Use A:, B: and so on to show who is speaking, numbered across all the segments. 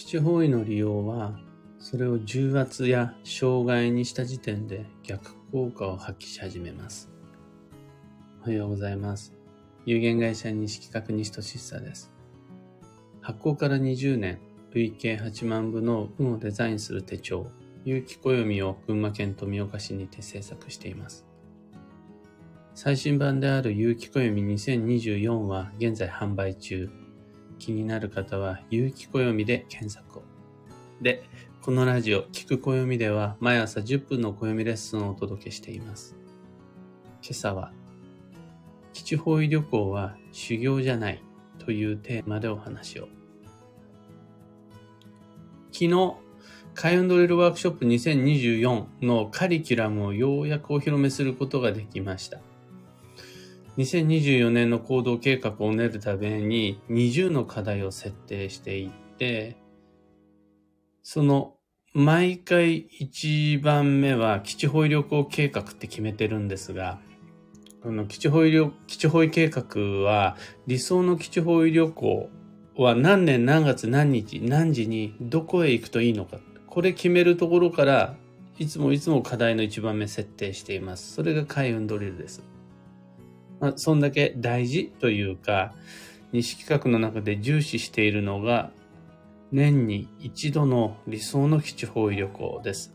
A: 基地方位の利用は、それを重圧や障害にした時点で逆効果を発揮し始めます。おはようございます。有限会社西企画西俊久です。発行から20年、累計8万部の運をデザインする手帳、有機暦を群馬県富岡市にて制作しています。最新版である有機暦2024は現在販売中。気になる方は有機暦で検索を。で、このラジオ、聞く暦では毎朝10分の暦レッスンをお届けしています。今朝は、基地方位旅行は修行じゃないというテーマでお話を。昨日、開運ドリルワークショップ2024のカリキュラムをようやくお披露目することができました。2024年の行動計画を練るために20の課題を設定していって、その毎回1番目は基地保医旅行計画って決めてるんですが、この基地保医旅、基地保医計画は理想の基地保医旅行は何年何月何日何時にどこへ行くといいのか。これ決めるところからいつもいつも課題の1番目設定しています。それが開運ドリルです。まあ、そんだけ大事というか、西企画の中で重視しているのが年に一度の理想の基地方位旅行です。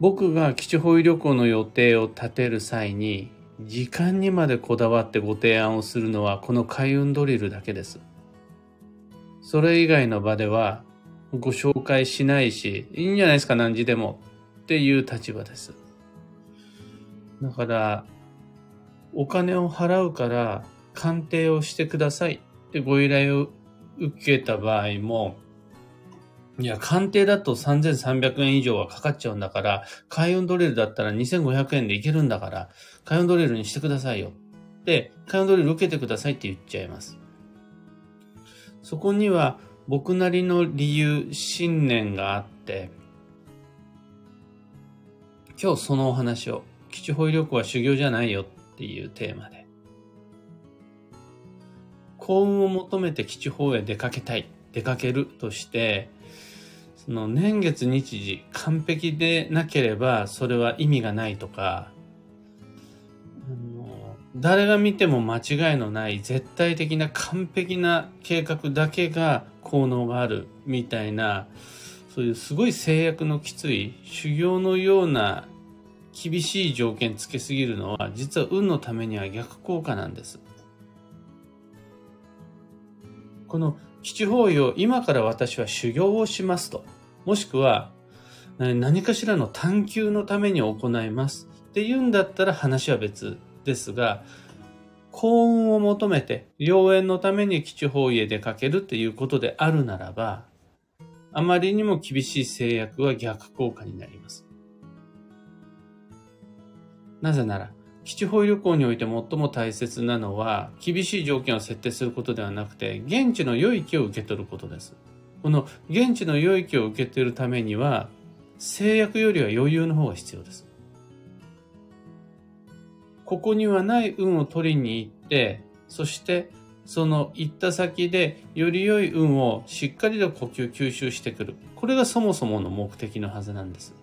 A: 僕が基地方位旅行の予定を立てる際に、時間にまでこだわってご提案をするのはこの開運ドリルだけです。それ以外の場ではご紹介しないし、いいんじゃないですか何時でもっていう立場です。だから、お金を払うから鑑定をしてくださいってご依頼を受けた場合も、いや、鑑定だと3300円以上はかかっちゃうんだから、開運ドリルだったら2500円でいけるんだから、開運ドリルにしてくださいよ。で、開運ドリル受けてくださいって言っちゃいます。そこには僕なりの理由、信念があって、今日そのお話を、基地保医旅行は修行じゃないよっていうテーマで。幸運を求めて基地方へ出かけたい、出かけるとして、その年月日時完璧でなければそれは意味がないとか、誰が見ても間違いのない絶対的な完璧な計画だけが効能があるみたいな、そういうすごい制約のきつい修行のような厳しい条件つけすぎるのは実は運のためには逆効果なんです。この基地方位を今から私は修行をしますと、もしくは何かしらの探求のために行いますっていうんだったら話は別ですが、幸運を求めて良縁のために基地方位へ出かけるっていうことであるならば、あまりにも厳しい制約は逆効果になります。なぜなら、基地方旅行において最も大切なのは、厳しい条件を設定することではなくて、現地の良い気を受け取ることです。この現地の良い気を受け取るためには、制約よりは余裕の方が必要です。ここにはない運を取りに行って、そしてその行った先でより良い運をしっかりと呼吸吸収してくる。これがそもそもの目的のはずなんです。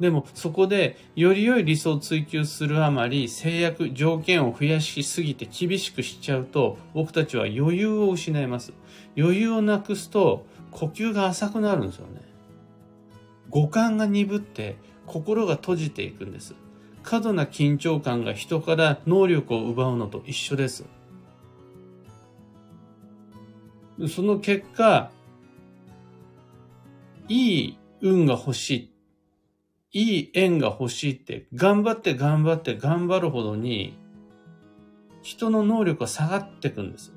A: でもそこでより良い理想を追求するあまり制約、条件を増やしすぎて厳しくしちゃうと僕たちは余裕を失います。余裕をなくすと呼吸が浅くなるんですよね。五感が鈍って心が閉じていくんです。過度な緊張感が人から能力を奪うのと一緒です。その結果、いい運が欲しいいい縁が欲しいって、頑張って頑張って頑張るほどに、人の能力が下がっていくんです。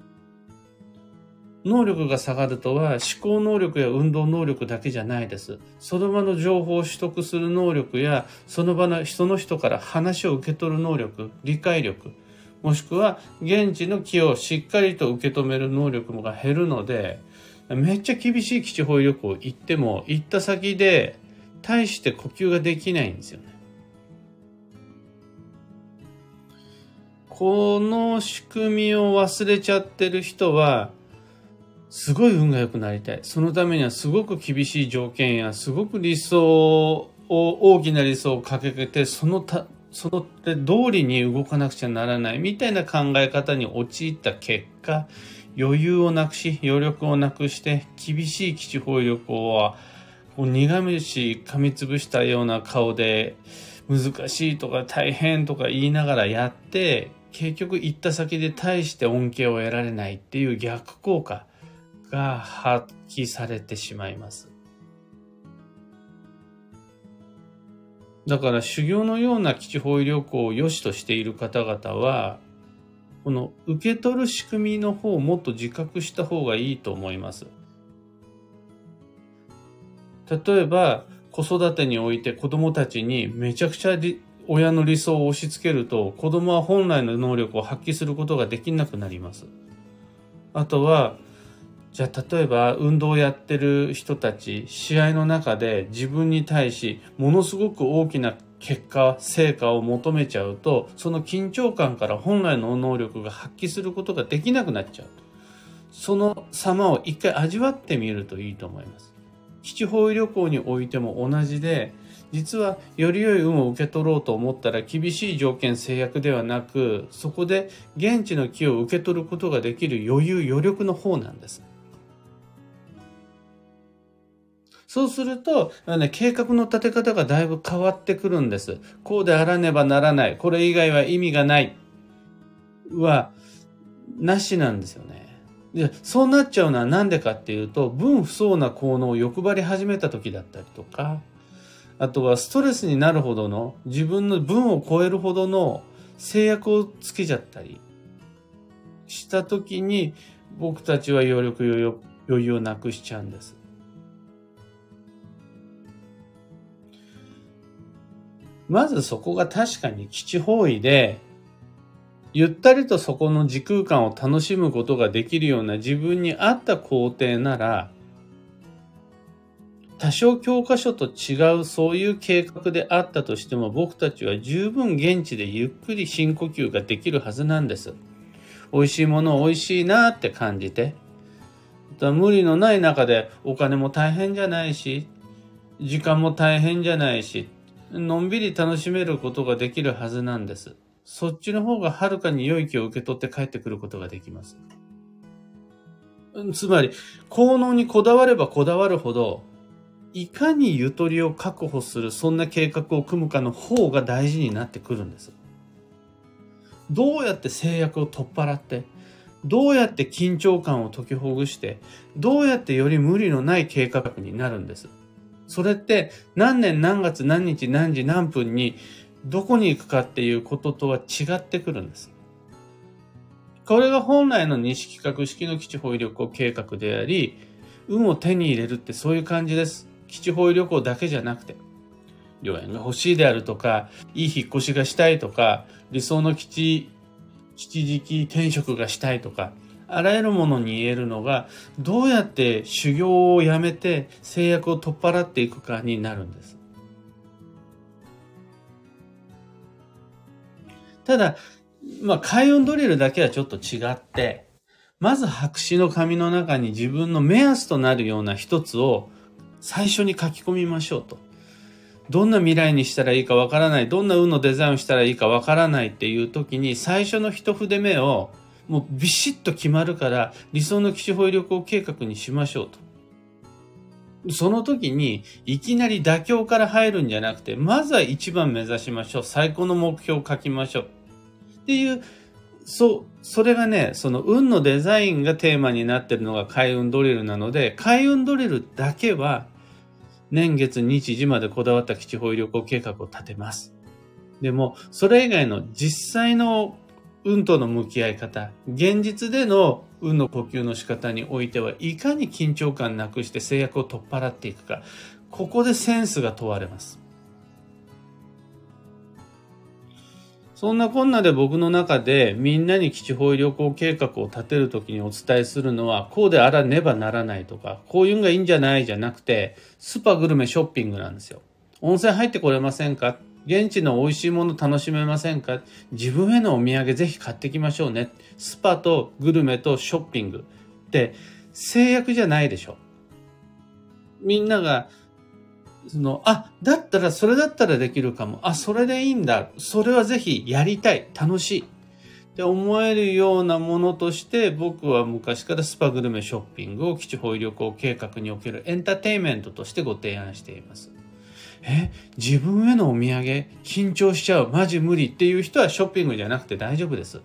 A: 能力が下がるとは思考能力や運動能力だけじゃないです。その場の情報を取得する能力や、その場の人の人から話を受け取る能力、理解力、もしくは現地の気をしっかりと受け止める能力が減るので、めっちゃ厳しい基地保育旅行行っても、行った先で対して呼吸ができないんですよね。この仕組みを忘れちゃってる人は、すごい運が良くなりたい。そのためにはすごく厳しい条件や、すごく理想を、大きな理想を掲げて、そのた、その通りに動かなくちゃならないみたいな考え方に陥った結果、余裕をなくし、余力をなくして、厳しい基地方位旅行は、こう苦虫噛みつぶしたような顔で、難しいとか大変とか言いながらやって、結局行った先で大して恩恵を得られないっていう逆効果が発揮されてしまいます。だから修行のような基地方位旅行を良しとしている方々は、この受け取る仕組みの方をもっと自覚した方がいいと思います。例えば、子育てにおいて子供たちにめちゃくちゃ親の理想を押し付けると子供は本来の能力を発揮することができなくなります。あとは、じゃあ例えば運動をやってる人たち、試合の中で自分に対しものすごく大きな結果、成果を求めちゃうと、その緊張感から本来の能力が発揮することができなくなっちゃう。その様を一回味わってみるといいと思います。基地方位旅行においても同じで、実はより良い運を受け取ろうと思ったら厳しい条件制約ではなく、そこで現地の木を受け取ることができる余裕、余力の方なんです。そうすると、ね、計画の立て方がだいぶ変わってくるんです。こうであらねばならない。これ以外は意味がない。は、なしなんですよね。で、そうなっちゃうのはなんでかっていうと、分不相な効能を欲張り始めた時だったりとか、あとはストレスになるほどの、自分の分を超えるほどの制約をつけちゃったりした時に、僕たちは余力余裕をなくしちゃうんです。まずそこが確かに基地方位で、ゆったりとそこの時空間を楽しむことができるような自分に合った工程なら、多少教科書と違うそういう計画であったとしても僕たちは十分現地でゆっくり深呼吸ができるはずなんです。美味しいもの美味しいなって感じて。無理のない中でお金も大変じゃないし、時間も大変じゃないし、のんびり楽しめることができるはずなんです。そっちの方がはるかに良い気を受け取って帰ってくることができます。つまり、効能にこだわればこだわるほど、いかにゆとりを確保する、そんな計画を組むかの方が大事になってくるんです。どうやって制約を取っ払って、どうやって緊張感を解きほぐして、どうやってより無理のない計画になるんです。それって何年何月何日何時何分にどこに行くかっていうこととは違ってくるんです。これが本来の西企画式の基地方位旅行計画であり、運を手に入れるってそういう感じです。基地方位旅行だけじゃなくて、良縁が欲しいであるとか、いい引っ越しがしたいとか、理想の基地、基地時期転職がしたいとか、あらゆるものに言えるのが、どうやって修行をやめて制約を取っ払っていくかになるんです。ただ、まあ、開運ドリルだけはちょっと違って、まず白紙の紙の中に自分の目安となるような一つを最初に書き込みましょうと。どんな未来にしたらいいかわからない、どんな運のデザインをしたらいいかわからないっていう時に最初の一筆目をもうビシッと決まるから理想の基地保有旅行計画にしましょうと。その時にいきなり妥協から入るんじゃなくて、まずは一番目指しましょう。最高の目標を書きましょう。っていう、そう、それがね、その運のデザインがテーマになってるのが開運ドリルなので、開運ドリルだけは年月日時までこだわった基地保有旅行計画を立てます。でも、それ以外の実際の運との向き合い方、現実での運の呼吸の仕方においては、いかに緊張感なくして制約を取っ払っていくか、ここでセンスが問われます。そんなこんなで僕の中でみんなに基地方位旅行計画を立てるときにお伝えするのは、こうであらねばならないとか、こういうのがいいんじゃないじゃなくて、スーパーグルメショッピングなんですよ。温泉入ってこれませんか？現地の美味しいもの楽しめませんか？自分へのお土産ぜひ買ってきましょうね。スパとグルメとショッピングって制約じゃないでしょ。みんなが、その、あ、だったらそれだったらできるかも。あ、それでいいんだ。それはぜひやりたい。楽しい。って思えるようなものとして僕は昔からスパグルメショッピングを基地方医旅行計画におけるエンターテインメントとしてご提案しています。え、自分へのお土産？緊張しちゃう？マジ無理っていう人はショッピングじゃなくて大丈夫です。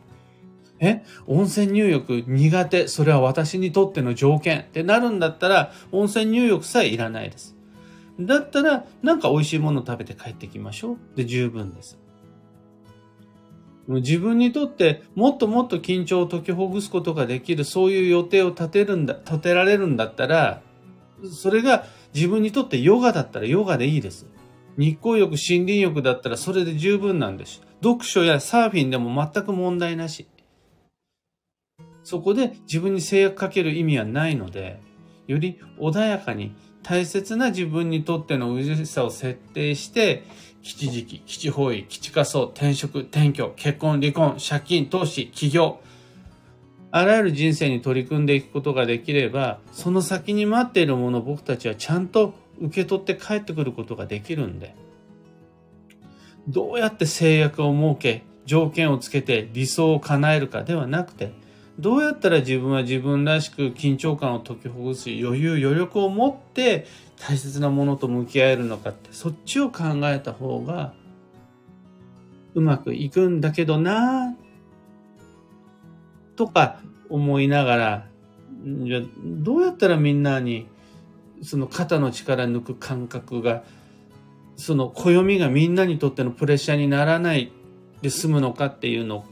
A: え、温泉入浴苦手？それは私にとっての条件ってなるんだったら温泉入浴さえいらないです。だったらなんか美味しいもの食べて帰ってきましょう。で十分です。自分にとってもっともっと緊張を解きほぐすことができるそういう予定を立てるんだ、立てられるんだったらそれが自分にとってヨガだったらヨガでいいです。日光浴、森林浴だったらそれで十分なんです。読書やサーフィンでも全く問題なし。そこで自分に制約かける意味はないので、より穏やかに大切な自分にとっての美しさを設定して、基地時期、基地方位、基地仮想、転職、転居、結婚、離婚、借金、投資、起業、あらゆる人生に取り組んでいくことができれば、その先に待っているものを僕たちはちゃんと受け取って帰ってくることができるんで、どうやって制約を設け、条件をつけて理想を叶えるかではなくて、どうやったら自分は自分らしく緊張感を解きほぐす余裕、余力を持って大切なものと向き合えるのかって、そっちを考えた方がうまくいくんだけどなとか思いながら、じゃどうやったらみんなにその肩の力抜く感覚が、その暦がみんなにとってのプレッシャーにならないで済むのかっていうのを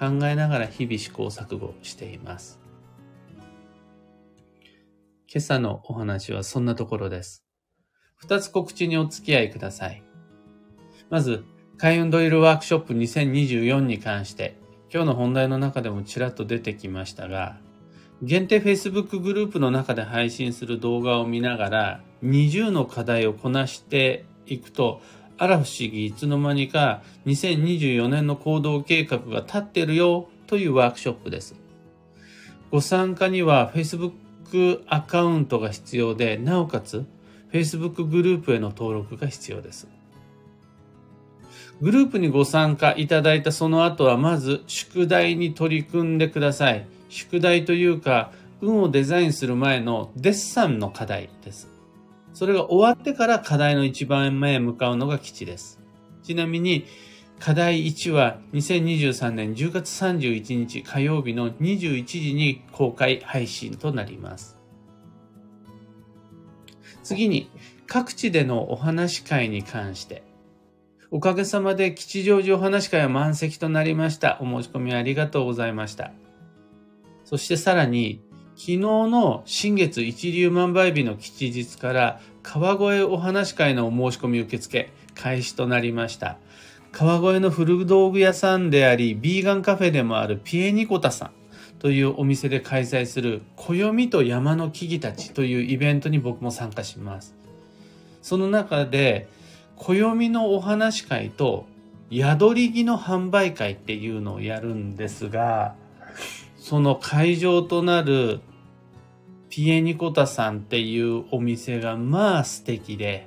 A: 考えながら日々試行錯誤しています。今朝のお話はそんなところです。二つ告知にお付き合いください。まず、開運ドリルワークショップ2024に関して、今日の本題の中でもちらっと出てきましたが、限定 Facebook グループの中で配信する動画を見ながら、20の課題をこなしていくと、あら不思議、いつの間にか2024年の行動計画が立ってるよというワークショップです。ご参加には Facebook アカウントが必要で、なおかつ Facebook グループへの登録が必要です。グループにご参加いただいたその後は、まず宿題に取り組んでください。宿題というか、運をデザインする前のデッサンの課題です。それが終わってから課題の一番目へ向かうのが基地です。ちなみに、課題1は2023年10月31日火曜日の21時に公開配信となります。次に、各地でのお話会に関して、おかげさまで吉祥寺お話会は満席となりました。お申し込みありがとうございました。そしてさらに、昨日の新月一粒万倍日の吉日から川越お話会のお申し込み受付開始となりました。川越の古道具屋さんであり、ビーガンカフェでもあるピエニコタさんというお店で開催する暦と山の木々たちというイベントに僕も参加します。その中で、暦のお話会と宿り木の販売会っていうのをやるんですが、その会場となるピエニコタさんっていうお店がまあ素敵で、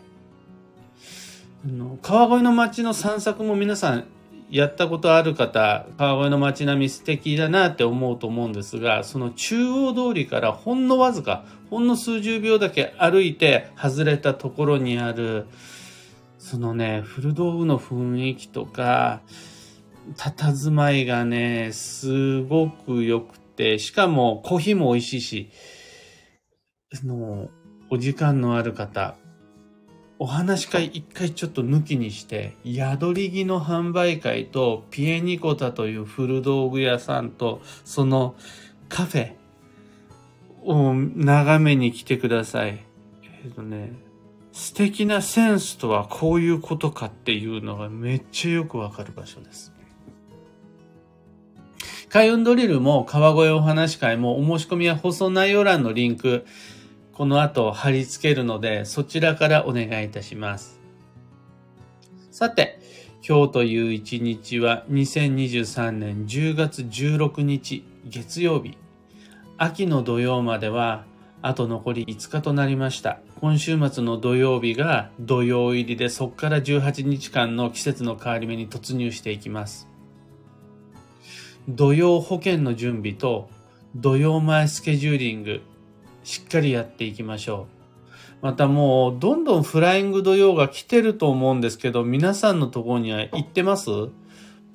A: あの川越の街の散策も皆さんやったことある方、川越の街並み素敵だなって思うと思うんですが、その中央通りからほんのわずか、ほんの数十秒だけ歩いて外れたところにある、そのね、古道具の雰囲気とか、佇まいがね、すごく良くて、しかもコーヒーも美味しいし、の、お時間のある方、お話会一回ちょっと抜きにして、宿り木の販売会とピエニコタという古道具屋さんと、そのカフェを眺めに来てください。えっとね、素敵なセンスとはこういうことかっていうのがめっちゃよくわかる場所です。開運ドリルも川越お話会もお申し込みは放送内容欄のリンク、この後貼り付けるので、そちらからお願いいたします。さて、今日という一日は2023年10月16日月曜日。秋の土曜まではあと残り5日となりました。今週末の土曜日が土曜入りでそこから18日間の季節の変わり目に突入していきます。土曜保険の準備と土曜前スケジューリングしっかりやっていきましょう。またもう、どんどんフライング土曜が来てると思うんですけど、皆さんのところには行ってます？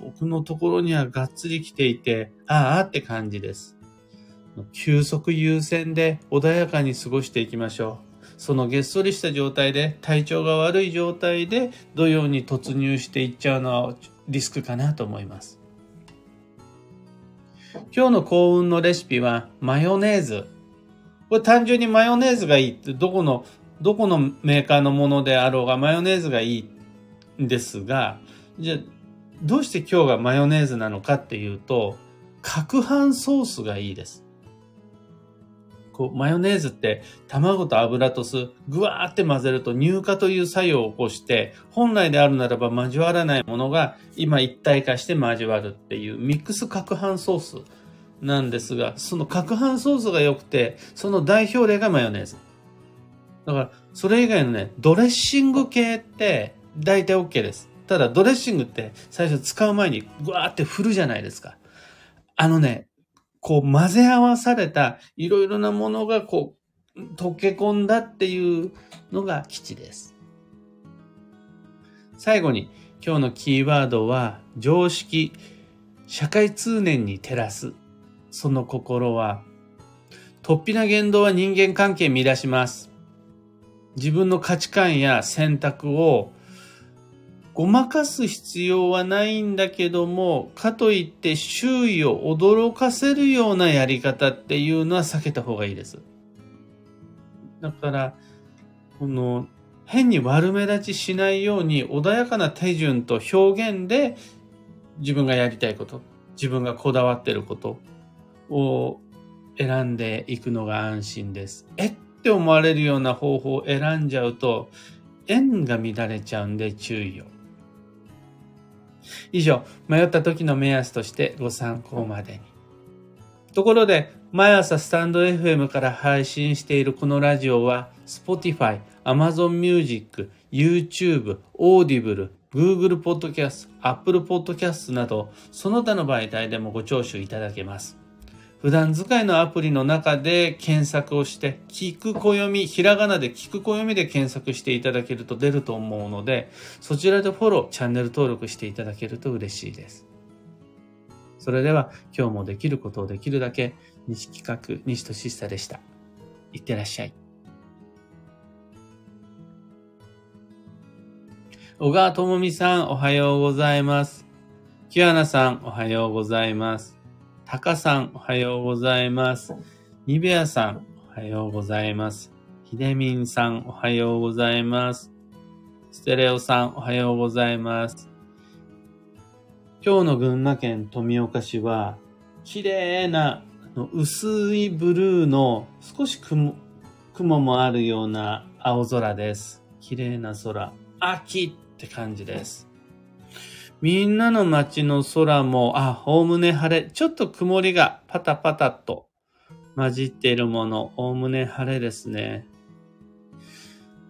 A: 僕のところにはがっつり来ていて、ああって感じです。休息優先で穏やかに過ごしていきましょう。そのげっそりした状態で、体調が悪い状態で土曜に突入していっちゃうのはリスクかなと思います。今日の幸運のレシピはマヨネーズ。これ単純にマヨネーズがいいってどこのどこのメーカーのものであろうがマヨネーズがいいんですが、じゃあ、どうして今日がマヨネーズなのかっていうと、攪拌ソースがいいです。こう、マヨネーズって卵と油と酢、ぐわーって混ぜると乳化という作用を起こして、本来であるならば交わらないものが今一体化して交わるっていうミックス攪拌ソースなんですが、その攪拌ソースが良くて、その代表例がマヨネーズ。だから、それ以外のね、ドレッシング系って大体 OK です。ただ、ドレッシングって最初使う前にぐわーって振るじゃないですか。あのね、こう混ぜ合わされたいろいろなものがこう溶け込んだっていうのが基地です。最後に今日のキーワードは常識、社会通念に照らす。その心は、突飛な言動は人間関係乱します。自分の価値観や選択をごまかす必要はないんだけども、かといって周囲を驚かせるようなやり方っていうのは避けた方がいいです。だから、この、変に悪目立ちしないように穏やかな手順と表現で自分がやりたいこと、自分がこだわってることを選んでいくのが安心です。えって思われるような方法を選んじゃうと、縁が乱れちゃうんで注意を。以上、迷った時の目安としてご参考までに。ところで、毎朝スタンド FM から配信しているこのラジオは、Spotify、Amazon Music、YouTube、Audible、Google Podcast、Apple Podcast など、その他の媒体でもご聴取いただけます。普段使いのアプリの中で検索をして、聞く暦、ひらがなで聞く暦で検索していただけると出ると思うので、そちらでフォロー、チャンネル登録していただけると嬉しいです。それでは今日もできることをできるだけ、西企画、西俊久でした。いってらっしゃい。小川智美さん、おはようございます。キアナさん、おはようございます。タカさん、おはようございます。ニベアさん、おはようございます。ヒデミンさん、おはようございます。ステレオさん、おはようございます。今日の群馬県富岡市は、綺麗な薄いブルーの少し雲雲もあるような青空です。綺麗な空。秋って感じです。みんなの街の空も、あ、おおむね晴れ。ちょっと曇りがパタパタと混じっているもの、おおむね晴れですね。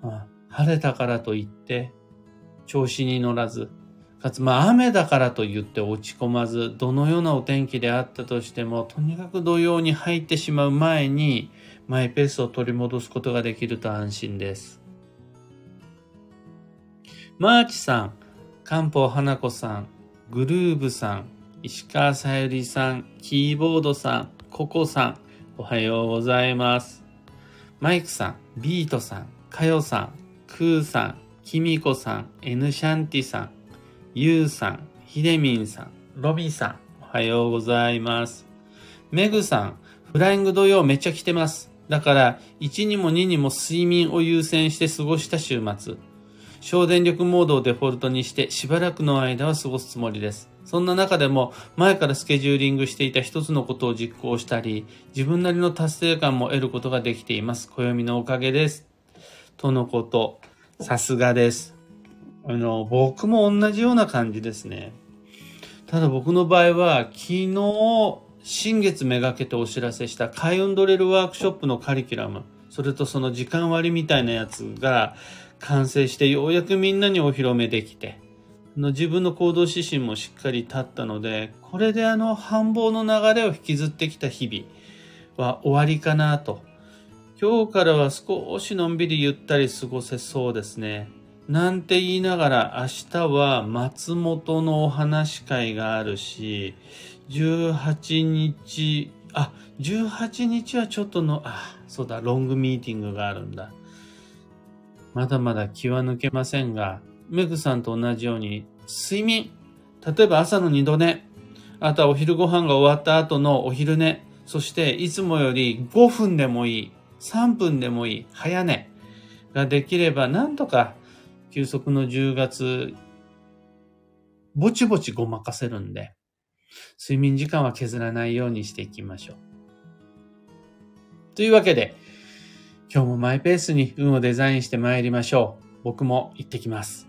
A: まあ、晴れたからといって、調子に乗らず、かつ、まあ、雨だからと言って落ち込まず、どのようなお天気であったとしても、とにかく土曜に入ってしまう前に、マイペースを取り戻すことができると安心です。マーチさん、漢方花子さん、グルーブさん、石川さゆりさん、キーボードさん、ココさん、おはようございます。マイクさん、ビートさん、カヨさん、クーさん、キミコさん、エヌシャンティさん、ユウさん、ヒデミンさん、ロビーさん、おはようございます。メグさん、フライング土用めっちゃ来てます。だから、1にも2にも睡眠を優先して過ごした週末。省電力モードをデフォルトにしてしばらくの間は過ごすつもりです。そんな中でも前からスケジューリングしていた一つのことを実行したり、自分なりの達成感も得ることができています。暦のおかげです。とのこと。さすがです。あの、僕も同じような感じですね。ただ僕の場合は、昨日、新月めがけてお知らせした開運ドレルワークショップのカリキュラム、それとその時間割みたいなやつが完成してようやくみんなにお披露目できて、の自分の行動指針もしっかり立ったので、これであの繁忙の流れを引きずってきた日々は終わりかなと。今日からは少しのんびりゆったり過ごせそうですね。なんて言いながら明日は松本のお話会があるし、18日、あ、18日はちょっとの、あ、そうだ、ロングミーティングがあるんだ。まだまだ気は抜けませんが、メグさんと同じように、睡眠。例えば朝の二度寝。あとはお昼ご飯が終わった後のお昼寝。そしていつもより5分でもいい。3分でもいい。早寝。ができればなんとか休息の10月、ぼちぼちごまかせるんで、睡眠時間は削らないようにしていきましょう。というわけで、今日もマイペースに運をデザインして参りましょう。僕も行ってきます。